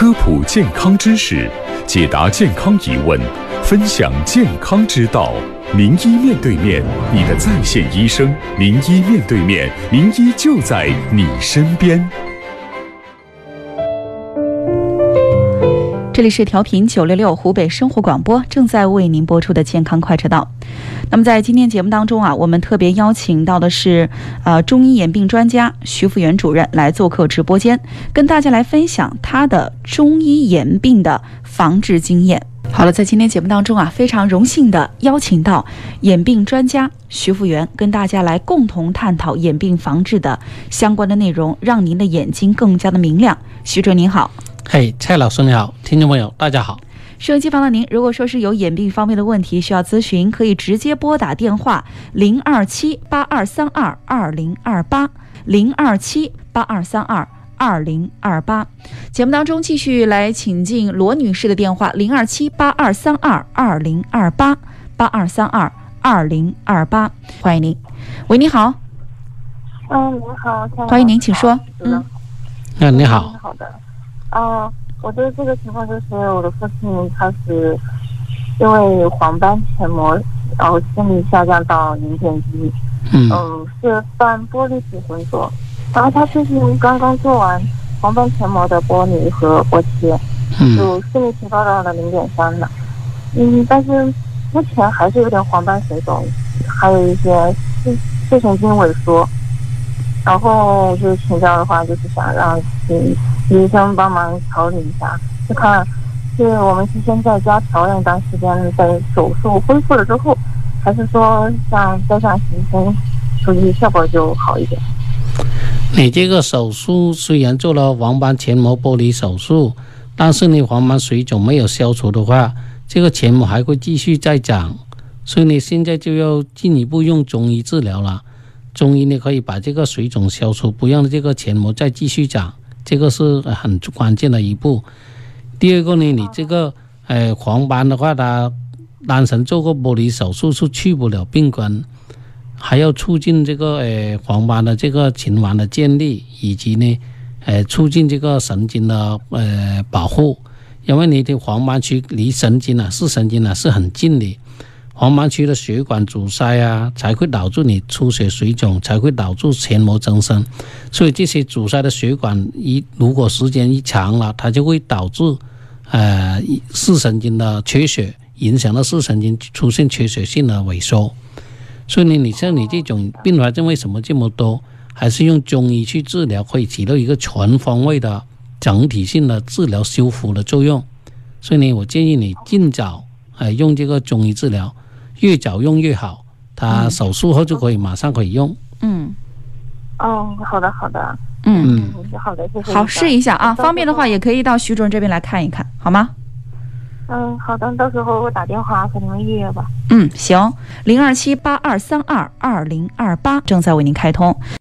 科普健康知识，解答健康疑问，分享健康之道。名医面对面，你的在线医生。名医面对面，名医就在你身边。这里是调频九六六湖北生活广播，正在为您播出的健康快车道。那么在今天节目当中啊，我们特别邀请到的是呃中医眼病专家徐福元主任来做客直播间，跟大家来分享他的中医眼病的防治经验。好了，在今天节目当中啊，非常荣幸的邀请到眼病专家徐福元，跟大家来共同探讨眼病防治的相关的内容，让您的眼睛更加的明亮。徐主任您好。嘿，蔡老师你好，听众朋友大家好。收音机旁的您，如果说是有眼病方面的问题需要咨询，可以直接拨打电话零二七八二三二二零二八零二七八二三二二零二八。节目当中继续来请进罗女士的电话零二七八二三二二零二八八二三二二零二八，欢迎您。喂，你好。嗯，你好，欢迎您，请说。嗯。嗯，你好。好的。啊，我的这个情况就是我的父亲他是因为黄斑前膜，然后视力下降到零点一，嗯，是半玻璃体混浊，然后他最近刚刚做完黄斑前膜的剥离和剥切，就视力提高到了零点三了，嗯，但是目前还是有点黄斑水肿，还有一些视视神经萎缩，然后就是请教的话就是想让嗯。医生帮忙调理一下，就看是我们是先在家调养一段时间，在手术恢复了之后，还是说像再上行生，估计效果就好一点。你这个手术虽然做了黄斑前膜剥离手术，但是你黄斑水肿没有消除的话，这个前膜还会继续再长，所以你现在就要进一步用中医治疗了。中医呢可以把这个水肿消除，不让这个前膜再继续长。这个是很关键的一步。第二个呢，你这个呃黄斑的话，它单纯做个剥离手术是去不了病根，还要促进这个呃黄斑的这个循环的建立，以及呢呃促进这个神经的呃保护。因为你的黄斑区离神经啊、视神经啊是很近的。黄斑区的血管阻塞啊，才会导致你出血水肿，才会导致前膜增生。所以这些阻塞的血管一如果时间一长了，它就会导致呃视神经的缺血，影响到视神经出现缺血性的萎缩。所以呢，你像你这种并发症为什么这么多？还是用中医去治疗，可以起到一个全方位的整体性的治疗修复的作用。所以呢，我建议你尽早呃用这个中医治疗。越早用越好，他手术后就可以马上可以用。嗯，哦，好的，好的，嗯，好的，谢谢。好，试一下啊，方便的话也可以到徐主任这边来看一看，好吗？嗯，好的，到时候我打电话和你们预约吧。嗯，行，零二七八二三二二零二八正在为您开通。